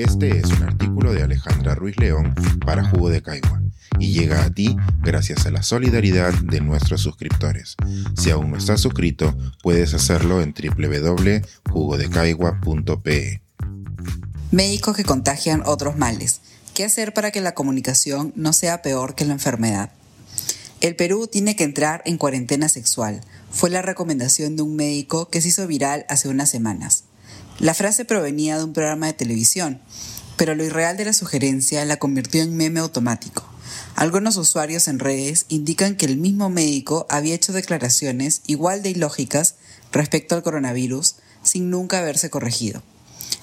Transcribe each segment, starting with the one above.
Este es un artículo de Alejandra Ruiz León para Jugo de Caigua y llega a ti gracias a la solidaridad de nuestros suscriptores. Si aún no estás suscrito, puedes hacerlo en www.jugodecaigua.pe. Médicos que contagian otros males. ¿Qué hacer para que la comunicación no sea peor que la enfermedad? El Perú tiene que entrar en cuarentena sexual. Fue la recomendación de un médico que se hizo viral hace unas semanas. La frase provenía de un programa de televisión, pero lo irreal de la sugerencia la convirtió en meme automático. Algunos usuarios en redes indican que el mismo médico había hecho declaraciones igual de ilógicas respecto al coronavirus sin nunca haberse corregido.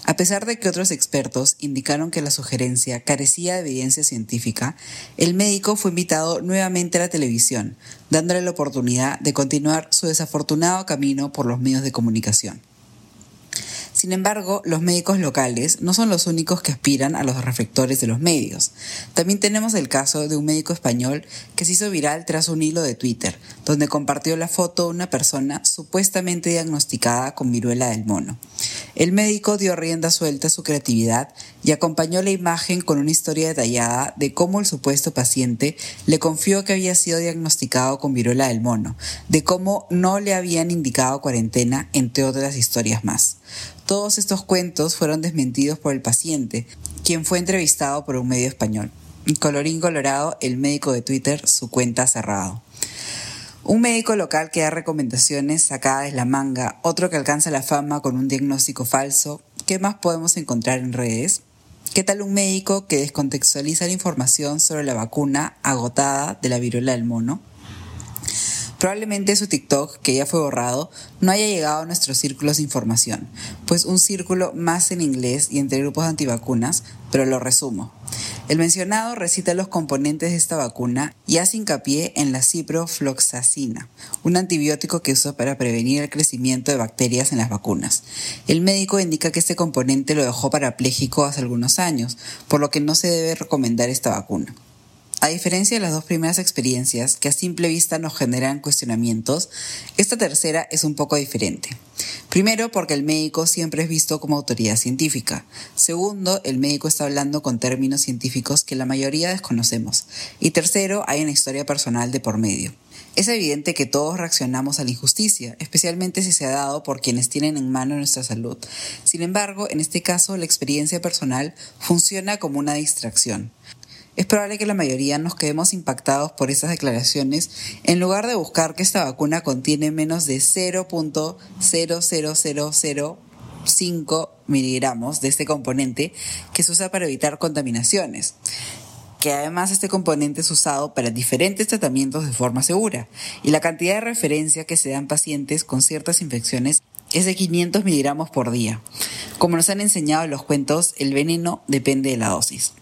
A pesar de que otros expertos indicaron que la sugerencia carecía de evidencia científica, el médico fue invitado nuevamente a la televisión, dándole la oportunidad de continuar su desafortunado camino por los medios de comunicación. Sin embargo, los médicos locales no son los únicos que aspiran a los reflectores de los medios. También tenemos el caso de un médico español que se hizo viral tras un hilo de Twitter, donde compartió la foto de una persona supuestamente diagnosticada con viruela del mono. El médico dio rienda suelta a su creatividad y acompañó la imagen con una historia detallada de cómo el supuesto paciente le confió que había sido diagnosticado con viruela del mono, de cómo no le habían indicado cuarentena, entre otras historias más. Todos estos cuentos fueron desmentidos por el paciente, quien fue entrevistado por un medio español. Colorín colorado, el médico de Twitter, su cuenta cerrado. Un médico local que da recomendaciones sacadas de la manga, otro que alcanza la fama con un diagnóstico falso. ¿Qué más podemos encontrar en redes? ¿Qué tal un médico que descontextualiza la información sobre la vacuna agotada de la viruela del mono? Probablemente su TikTok, que ya fue borrado, no haya llegado a nuestros círculos de información, pues un círculo más en inglés y entre grupos antivacunas, pero lo resumo. El mencionado recita los componentes de esta vacuna y hace hincapié en la ciprofloxacina, un antibiótico que usa para prevenir el crecimiento de bacterias en las vacunas. El médico indica que este componente lo dejó parapléjico hace algunos años, por lo que no se debe recomendar esta vacuna. A diferencia de las dos primeras experiencias, que a simple vista nos generan cuestionamientos, esta tercera es un poco diferente. Primero, porque el médico siempre es visto como autoridad científica. Segundo, el médico está hablando con términos científicos que la mayoría desconocemos. Y tercero, hay una historia personal de por medio. Es evidente que todos reaccionamos a la injusticia, especialmente si se ha dado por quienes tienen en mano nuestra salud. Sin embargo, en este caso, la experiencia personal funciona como una distracción. Es probable que la mayoría nos quedemos impactados por esas declaraciones en lugar de buscar que esta vacuna contiene menos de 0.00005 miligramos de este componente que se usa para evitar contaminaciones que además este componente es usado para diferentes tratamientos de forma segura y la cantidad de referencia que se dan pacientes con ciertas infecciones es de 500 miligramos por día. Como nos han enseñado los cuentos, el veneno depende de la dosis.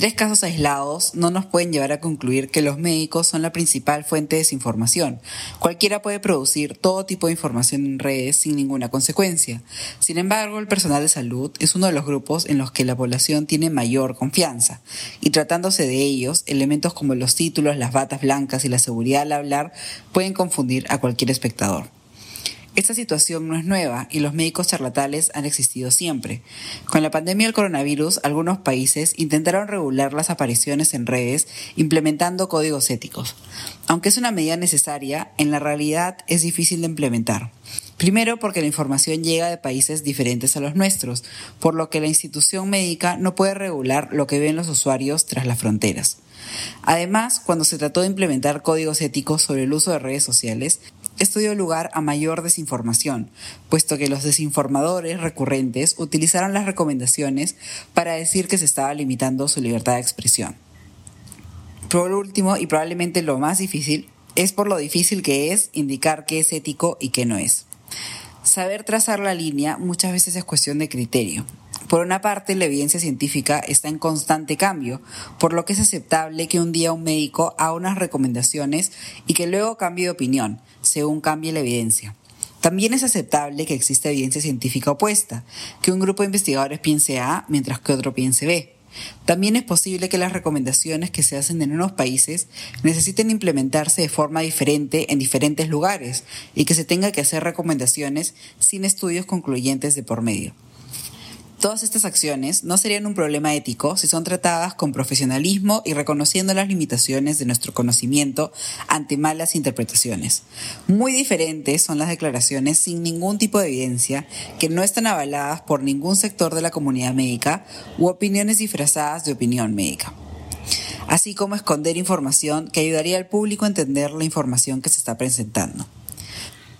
Tres casos aislados no nos pueden llevar a concluir que los médicos son la principal fuente de desinformación. Cualquiera puede producir todo tipo de información en redes sin ninguna consecuencia. Sin embargo, el personal de salud es uno de los grupos en los que la población tiene mayor confianza. Y tratándose de ellos, elementos como los títulos, las batas blancas y la seguridad al hablar pueden confundir a cualquier espectador. Esta situación no es nueva y los médicos charlatanes han existido siempre. Con la pandemia del coronavirus, algunos países intentaron regular las apariciones en redes implementando códigos éticos. Aunque es una medida necesaria, en la realidad es difícil de implementar. Primero porque la información llega de países diferentes a los nuestros, por lo que la institución médica no puede regular lo que ven los usuarios tras las fronteras. Además, cuando se trató de implementar códigos éticos sobre el uso de redes sociales, esto dio lugar a mayor desinformación, puesto que los desinformadores recurrentes utilizaron las recomendaciones para decir que se estaba limitando su libertad de expresión. Por último, y probablemente lo más difícil, es por lo difícil que es indicar qué es ético y qué no es. Saber trazar la línea muchas veces es cuestión de criterio. Por una parte, la evidencia científica está en constante cambio, por lo que es aceptable que un día un médico haga unas recomendaciones y que luego cambie de opinión, según cambie la evidencia. También es aceptable que exista evidencia científica opuesta, que un grupo de investigadores piense A mientras que otro piense B. También es posible que las recomendaciones que se hacen en unos países necesiten implementarse de forma diferente en diferentes lugares y que se tenga que hacer recomendaciones sin estudios concluyentes de por medio. Todas estas acciones no serían un problema ético si son tratadas con profesionalismo y reconociendo las limitaciones de nuestro conocimiento ante malas interpretaciones. Muy diferentes son las declaraciones sin ningún tipo de evidencia que no están avaladas por ningún sector de la comunidad médica u opiniones disfrazadas de opinión médica así como esconder información que ayudaría al público a entender la información que se está presentando.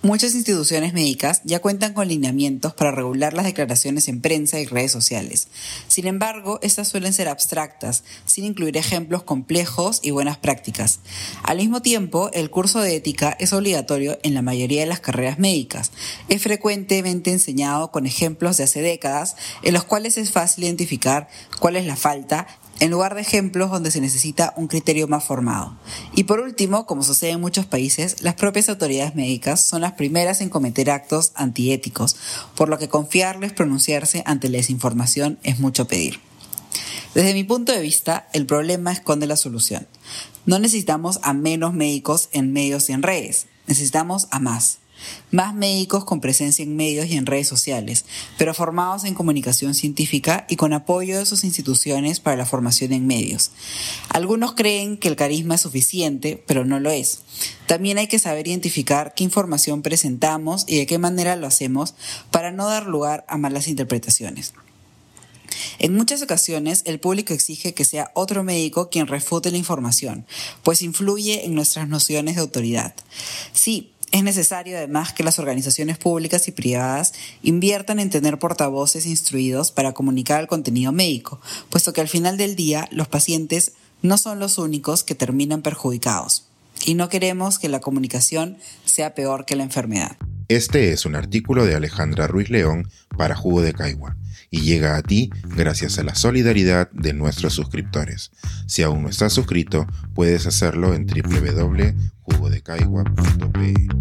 Muchas instituciones médicas ya cuentan con lineamientos para regular las declaraciones en prensa y redes sociales. Sin embargo, estas suelen ser abstractas, sin incluir ejemplos complejos y buenas prácticas. Al mismo tiempo, el curso de ética es obligatorio en la mayoría de las carreras médicas. Es frecuentemente enseñado con ejemplos de hace décadas en los cuales es fácil identificar cuál es la falta en lugar de ejemplos donde se necesita un criterio más formado. Y por último, como sucede en muchos países, las propias autoridades médicas son las primeras en cometer actos antiéticos, por lo que confiarles pronunciarse ante la desinformación es mucho pedir. Desde mi punto de vista, el problema esconde la solución. No necesitamos a menos médicos en medios y en redes, necesitamos a más. Más médicos con presencia en medios y en redes sociales, pero formados en comunicación científica y con apoyo de sus instituciones para la formación en medios. Algunos creen que el carisma es suficiente, pero no lo es. También hay que saber identificar qué información presentamos y de qué manera lo hacemos para no dar lugar a malas interpretaciones. En muchas ocasiones el público exige que sea otro médico quien refute la información, pues influye en nuestras nociones de autoridad. Sí, es necesario además que las organizaciones públicas y privadas inviertan en tener portavoces instruidos para comunicar el contenido médico, puesto que al final del día los pacientes no son los únicos que terminan perjudicados. Y no queremos que la comunicación sea peor que la enfermedad. Este es un artículo de Alejandra Ruiz León para Jugo de Caigua y llega a ti gracias a la solidaridad de nuestros suscriptores. Si aún no estás suscrito, puedes hacerlo en www.jugodecaigua.pe.